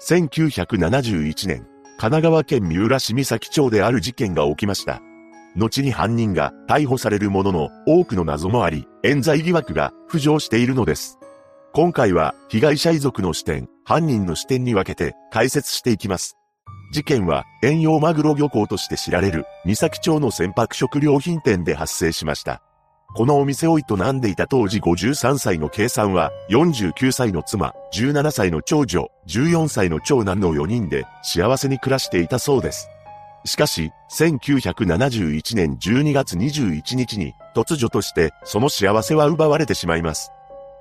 1971年、神奈川県三浦市三崎町である事件が起きました。後に犯人が逮捕されるものの多くの謎もあり、冤罪疑惑が浮上しているのです。今回は被害者遺族の視点、犯人の視点に分けて解説していきます。事件は遠洋マグロ漁港として知られる三崎町の船舶食料品店で発生しました。このお店を営んでいた当時53歳の計算は、49歳の妻、17歳の長女、14歳の長男の4人で幸せに暮らしていたそうです。しかし、1971年12月21日に突如としてその幸せは奪われてしまいます。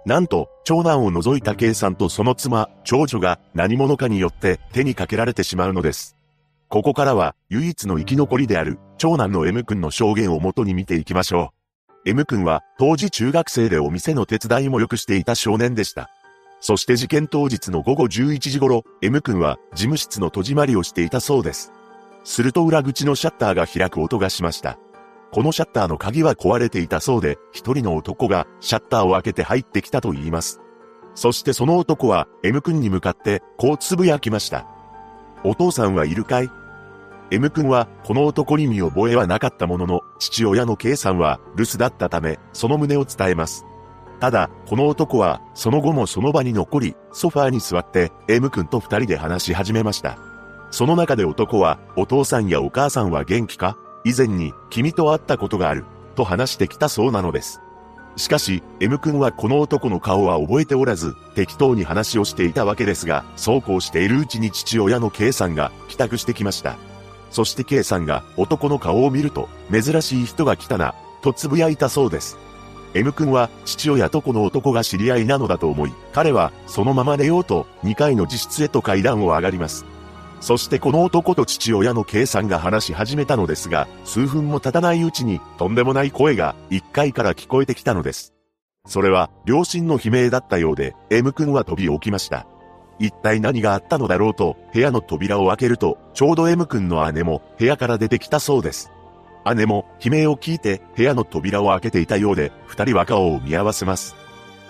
なんと、長男を除いた計算とその妻、長女が何者かによって手にかけられてしまうのです。ここからは唯一の生き残りである長男の M 君の証言をもとに見ていきましょう。M 君は当時中学生でお店の手伝いもよくしていた少年でした。そして事件当日の午後11時頃、M 君は事務室の戸締まりをしていたそうです。すると裏口のシャッターが開く音がしました。このシャッターの鍵は壊れていたそうで、一人の男がシャッターを開けて入ってきたと言います。そしてその男は M 君に向かってこうつぶやきました。お父さんはいるかい？M 君は、この男に見覚えはなかったものの、父親の K さんは留守だったため、その旨を伝えます。ただ、この男は、その後もその場に残り、ソファーに座って、M 君と二人で話し始めました。その中で男は、お父さんやお母さんは元気か？以前に、君と会ったことがある、と話してきたそうなのです。しかし、M 君はこの男の顔は覚えておらず、適当に話をしていたわけですが、そうこうしているうちに父親の K さんが帰宅してきました。そして K さんが男の顔を見ると、珍しい人が来たな、と呟いたそうです。M 君は父親とこの男が知り合いなのだと思い、彼はそのまま寝ようと2階の自室へと階段を上がります。そしてこの男と父親の K さんが話し始めたのですが、数分も経たないうちにとんでもない声が1階から聞こえてきたのです。それは両親の悲鳴だったようで、M 君は飛び起きました。一体何があったのだろうと、部屋の扉を開けると、ちょうど M 君の姉も部屋から出てきたそうです。姉も悲鳴を聞いて部屋の扉を開けていたようで、二人は顔を見合わせます。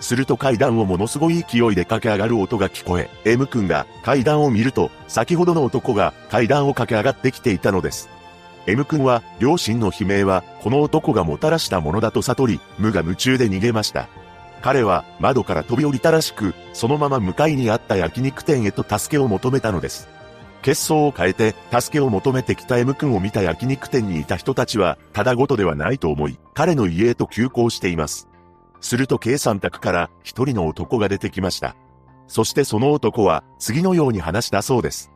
すると階段をものすごい勢いで駆け上がる音が聞こえ、M 君が階段を見ると、先ほどの男が階段を駆け上がってきていたのです。M 君は、両親の悲鳴は、この男がもたらしたものだと悟り、無我夢中で逃げました。彼は窓から飛び降りたらしく、そのまま向かいにあった焼肉店へと助けを求めたのです。血相を変えて助けを求めてきた M 君を見た焼肉店にいた人たちは、ただごとではないと思い、彼の家へと急行しています。すると K さん宅から一人の男が出てきました。そしてその男は次のように話したそうです。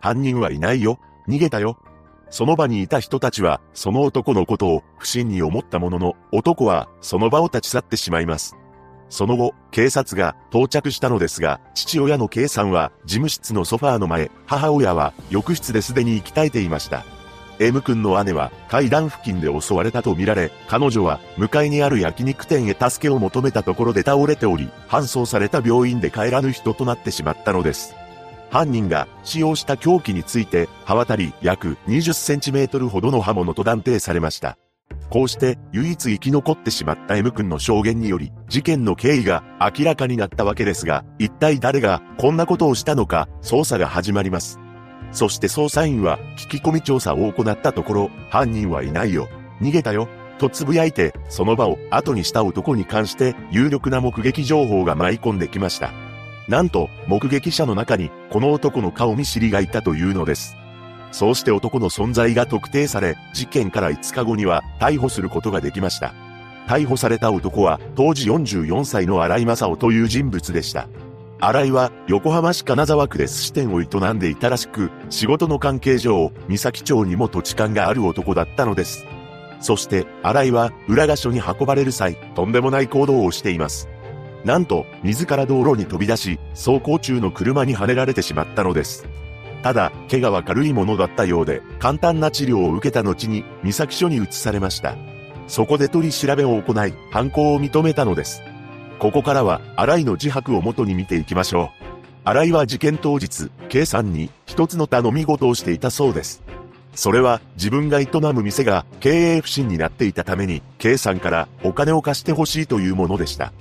犯人はいないよ。逃げたよ。その場にいた人たちは、その男のことを不審に思ったものの、男はその場を立ち去ってしまいます。その後、警察が到着したのですが、父親の K さんは事務室のソファーの前、母親は浴室ですでに息絶えていました。M 君の姉は階段付近で襲われたとみられ、彼女は向かいにある焼肉店へ助けを求めたところで倒れており、搬送された病院で帰らぬ人となってしまったのです。犯人が使用した凶器について、刃渡り約20センチメートルほどの刃物と断定されました。こうして唯一生き残ってしまった M 君の証言により、事件の経緯が明らかになったわけですが、一体誰がこんなことをしたのか、捜査が始まります。そして捜査員は聞き込み調査を行ったところ、犯人はいないよ。逃げたよ。と呟いて、その場を後にした男に関して有力な目撃情報が舞い込んできました。なんと、目撃者の中に、この男の顔見知りがいたというのです。そうして男の存在が特定され、事件から5日後には逮捕することができました。逮捕された男は当時44歳の荒井正夫という人物でした。荒井は横浜市金沢区で寿司店を営んでいたらしく、仕事の関係上、三崎町にも土地勘がある男だったのです。そして荒井は浦賀署に運ばれる際、とんでもない行動をしています。なんと、自ら道路に飛び出し、走行中の車にはねられてしまったのです。ただ、怪我は軽いものだったようで、簡単な治療を受けた後に、三崎署に移されました。そこで取り調べを行い、犯行を認めたのです。ここからは、荒井の自白を元に見ていきましょう。荒井は事件当日、K さんに一つの頼み事をしていたそうです。それは自分が営む店が経営不振になっていたために、K さんからお金を貸してほしいというものでした。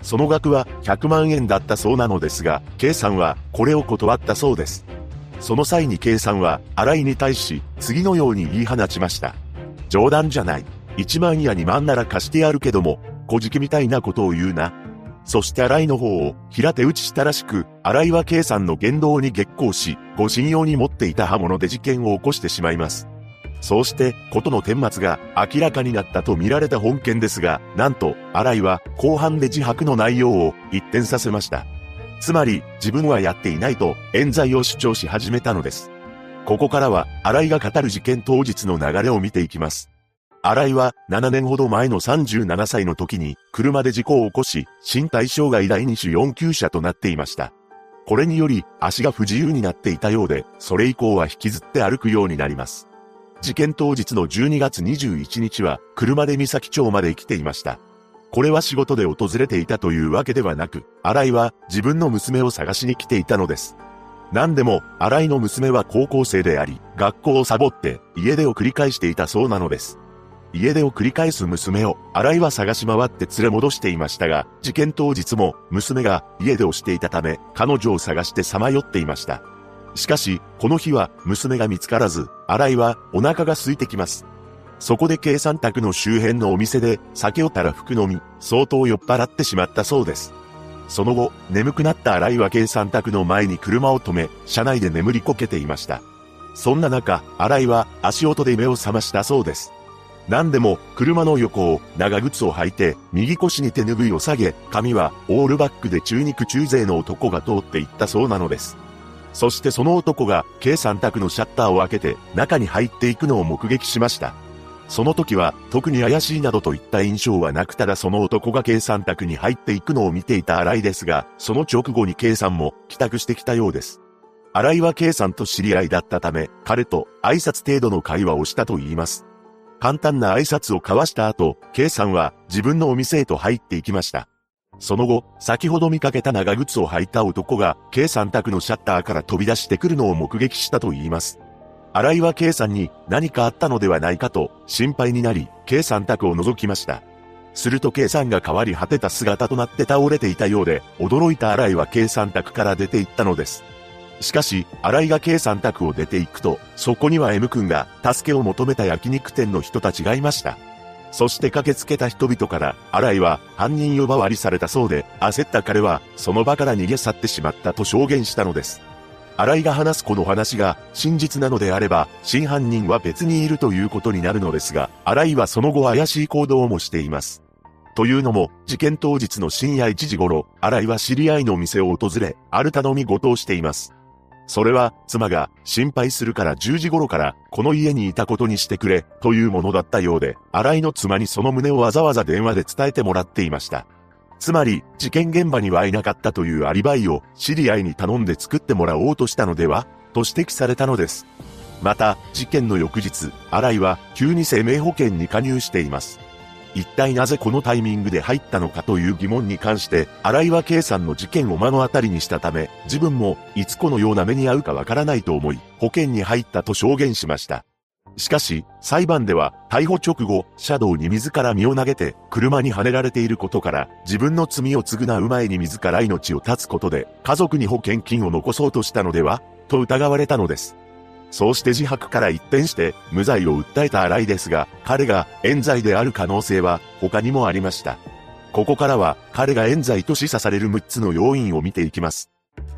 その額は100万円だったそうなのですが、K さんはこれを断ったそうです。その際に K さんは新井に対し次のように言い放ちました。冗談じゃない。1万や2万なら貸してやるけども、小じみたいなことを言うな。そして新井の方を平手打ちしたらしく、新井は K さんの言動に激高し、ご信用に持っていた刃物で事件を起こしてしまいます。そうして、ことの顛末が明らかになったと見られた本件ですが、なんと、新井は後半で自白の内容を一転させました。つまり、自分はやっていないと、冤罪を主張し始めたのです。ここからは、新井が語る事件当日の流れを見ていきます。新井は7年ほど前の37歳の時に車で事故を起こし、身体障害第2種4級者となっていました。これにより足が不自由になっていたようで、それ以降は引きずって歩くようになります。事件当日の12月21日は車で三崎町まで来ていました。これは仕事で訪れていたというわけではなく、新井は自分の娘を探しに来ていたのです。何でも、新井の娘は高校生であり、学校をサボって家出を繰り返していたそうなのです。家出を繰り返す娘を、新井は探し回って連れ戻していましたが、事件当日も娘が家出をしていたため、彼女を探してさまよっていました。しかし、この日は娘が見つからず、新井はお腹が空いてきます。そこで計算宅の周辺のお店で酒をたらふく飲み、相当酔っ払ってしまったそうです。その後、眠くなった新井は計算宅の前に車を止め、車内で眠りこけていました。そんな中、新井は足音で目を覚ましたそうです。何でも、車の横を長靴を履いて、右腰に手拭いを下げ、髪はオールバックで中肉中背の男が通っていったそうなのです。そしてその男が、計算宅のシャッターを開けて、中に入っていくのを目撃しました。その時は、特に怪しいなどといった印象はなくただその男が計算宅に入っていくのを見ていた新井ですが、その直後に計算も帰宅してきたようです。新井は計算と知り合いだったため、彼と挨拶程度の会話をしたと言います。簡単な挨拶を交わした後、K さんは自分のお店へと入っていきました。その後、先ほど見かけた長靴を履いた男が、K さん宅のシャッターから飛び出してくるのを目撃したと言います。新井は K さんに何かあったのではないかと心配になり、K さん宅を覗きました。すると K さんが変わり果てた姿となって倒れていたようで、驚いた新井は K さん宅から出て行ったのです。しかし、新井が K さん宅を出て行くと、そこには M 君が助けを求めた焼肉店の人たちがいました。そして駆けつけた人々から、新井は犯人呼ばわりされたそうで、焦った彼はその場から逃げ去ってしまったと証言したのです。新井が話すこの話が真実なのであれば、真犯人は別にいるということになるのですが、新井はその後怪しい行動もしています。というのも、事件当日の深夜1時頃、新井は知り合いの店を訪れ、ある頼み事をしています。それは、妻が心配するから10時頃からこの家にいたことにしてくれ、というものだったようで、新井の妻にその旨をわざわざ電話で伝えてもらっていました。つまり、事件現場にはいなかったというアリバイを知り合いに頼んで作ってもらおうとしたのではと指摘されたのです。また、事件の翌日、新井は急に生命保険に加入しています。一体なぜこのタイミングで入ったのかという疑問に関して、荒岩圭さんの事件を目の当たりにしたため、自分もいつこのような目に遭うかわからないと思い、保険に入ったと証言しました。しかし、裁判では、逮捕直後、車道に自ら身を投げて、車にはねられていることから、自分の罪を償う前に自ら命を絶つことで、家族に保険金を残そうとしたのではと疑われたのです。そうして自白から一転して無罪を訴えた荒井ですが、彼が冤罪である可能性は他にもありました。ここからは彼が冤罪と示唆される6つの要因を見ていきます。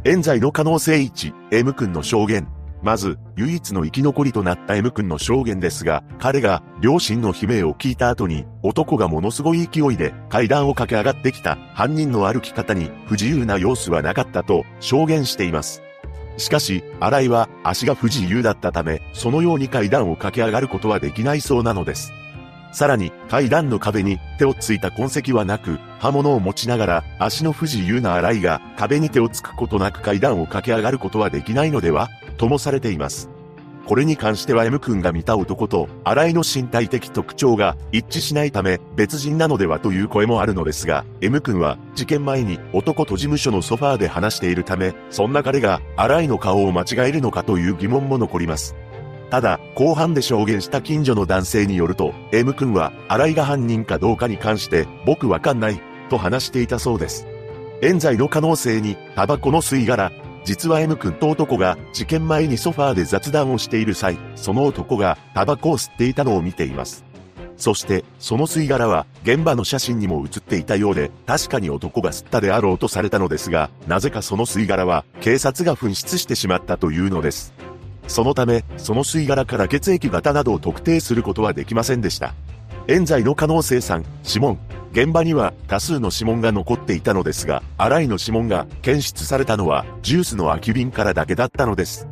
冤罪の可能性1、M 君の証言。まず、唯一の生き残りとなった M 君の証言ですが、彼が両親の悲鳴を聞いた後に、男がものすごい勢いで階段を駆け上がってきた犯人の歩き方に不自由な様子はなかったと証言しています。しかし、新井は足が不自由だったため、そのように階段を駆け上がることはできないそうなのです。さらに、階段の壁に手をついた痕跡はなく、刃物を持ちながら足の不自由な新井が壁に手をつくことなく階段を駆け上がることはできないのではともされています。これに関しては M 君が見た男と新井の身体的特徴が一致しないため別人なのではという声もあるのですが、M 君は事件前に男と事務所のソファーで話しているため、そんな彼が新井の顔を間違えるのかという疑問も残ります。ただ、後半で証言した近所の男性によると、M 君は、新井が犯人かどうかに関して、僕わかんない、と話していたそうです。冤罪の可能性に、タバコの吸い殻、実は N 君と男が事件前にソファーで雑談をしている際、その男がタバコを吸っていたのを見ています。そして、その吸い殻は、現場の写真にも写っていたようで、確かに男が吸ったであろうとされたのですが、なぜかその吸い殻は、警察が紛失してしまったというのです。そのため、その吸い殻から血液型などを特定することはできませんでした。冤罪の可能性3、指紋。現場には多数の指紋が残っていたのですが、新井の指紋が検出されたのはジュースの空き瓶からだけだったのです。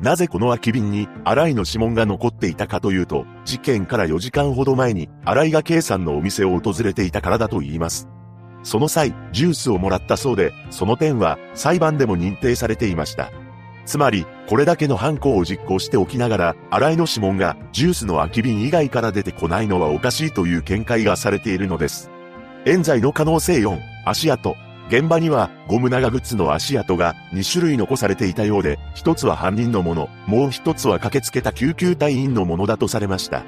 なぜこの空き瓶に新井の指紋が残っていたかというと、事件から4時間ほど前に新井が K さんのお店を訪れていたからだと言います。その際、ジュースをもらったそうで、その点は裁判でも認定されていました。つまり、これだけの犯行を実行しておきながら、新井の指紋がジュースの空き瓶以外から出てこないのはおかしいという見解がされているのです。冤罪の可能性4、足跡。現場にはゴム長靴の足跡が2種類残されていたようで、一つは犯人のもの、もう一つは駆けつけた救急隊員のものだとされました。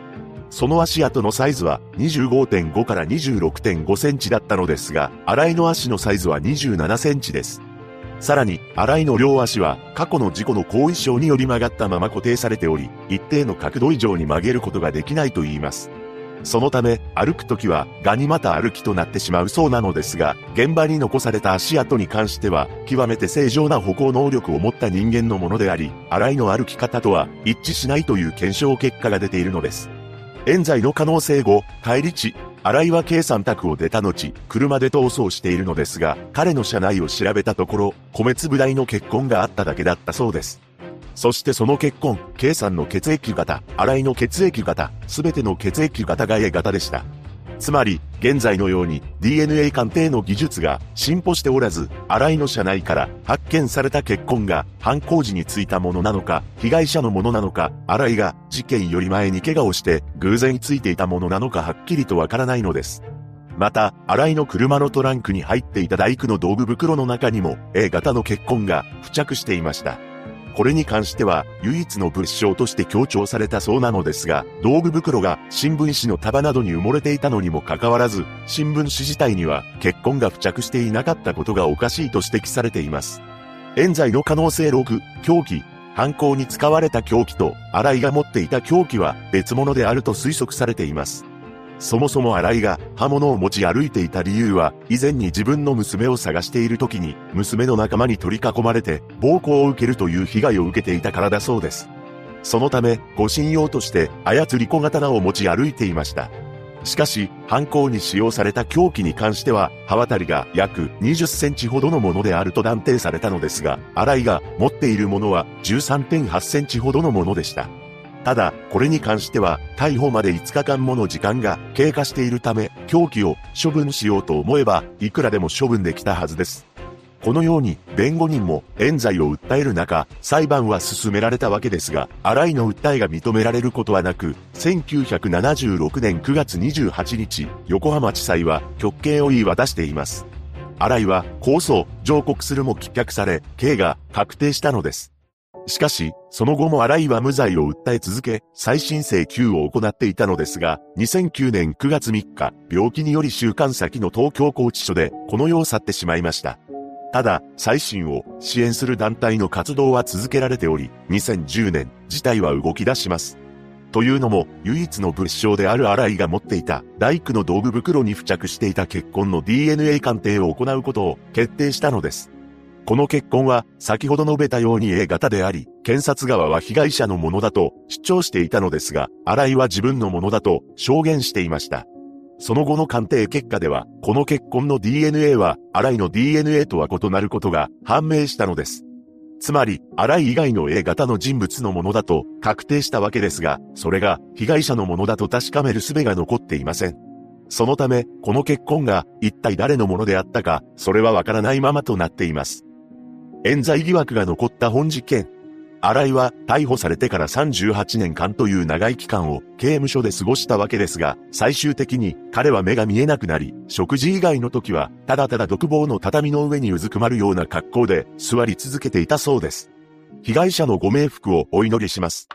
その足跡のサイズは25.5から26.5センチだったのですが、新井の足のサイズは27センチです。さらに、新井の両足は過去の事故の後遺症により曲がったまま固定されており、一定の角度以上に曲げることができないと言います。そのため、歩くときは、ガニ股歩きとなってしまうそうなのですが、現場に残された足跡に関しては、極めて正常な歩行能力を持った人間のものであり、荒井の歩き方とは一致しないという検証結果が出ているのです。冤罪の可能性後、帰り地、荒井は K さん宅を出た後、車で逃走しているのですが、彼の車内を調べたところ、米粒大の血痕があっただけだったそうです。そしてその血痕、K さんの血液型、新井の血液型、すべての血液型が A 型でした。つまり、現在のように DNA 鑑定の技術が進歩しておらず、新井の車内から発見された血痕が犯行時についたものなのか、被害者のものなのか、新井が事件より前に怪我をして偶然ついていたものなのかはっきりとわからないのです。また、新井の車のトランクに入っていた大工の道具袋の中にも A 型の血痕が付着していました。これに関しては唯一の物証として強調されたそうなのですが、道具袋が新聞紙の束などに埋もれていたのにもかかわらず、新聞紙自体には血痕が付着していなかったことがおかしいと指摘されています。冤罪の可能性6、凶器。犯行に使われた凶器と、新井が持っていた凶器は別物であると推測されています。そもそも新井が刃物を持ち歩いていた理由は、以前に自分の娘を探している時に、娘の仲間に取り囲まれて、暴行を受けるという被害を受けていたからだそうです。そのため、護身用として、操り小刀を持ち歩いていました。しかし、犯行に使用された凶器に関しては、刃渡りが約20センチほどのものであると断定されたのですが、新井が持っているものは13.8センチほどのものでした。ただ、これに関しては、逮捕まで5日間もの時間が経過しているため、凶器を処分しようと思えば、いくらでも処分できたはずです。このように、弁護人も冤罪を訴える中、裁判は進められたわけですが、新井の訴えが認められることはなく、1976年9月28日、横浜地裁は極刑を言い渡しています。新井は控訴、上告するも棄却され、刑が確定したのです。しかし、その後も荒井は無罪を訴え続け、再審請求を行っていたのですが、2009年9月3日、病気により週間先の東京拘置所で、この世を去ってしまいました。ただ、再審を支援する団体の活動は続けられており、2010年、事態は動き出します。というのも、唯一の物証である荒井が持っていた大工の道具袋に付着していた血痕の DNA 鑑定を行うことを決定したのです。この結婚は先ほど述べたように A 型であり、検察側は被害者のものだと主張していたのですが、新井は自分のものだと証言していました。その後の鑑定結果では、この結婚の DNA は、新井の DNA とは異なることが判明したのです。つまり、新井以外の A 型の人物のものだと確定したわけですが、それが被害者のものだと確かめる術が残っていません。そのため、この結婚が一体誰のものであったか、それはわからないままとなっています。冤罪疑惑が残った本事件。新井は逮捕されてから38年間という長い期間を刑務所で過ごしたわけですが、最終的に彼は目が見えなくなり、食事以外の時はただただ独房の畳の上にうずくまるような格好で座り続けていたそうです。被害者のご冥福をお祈りします。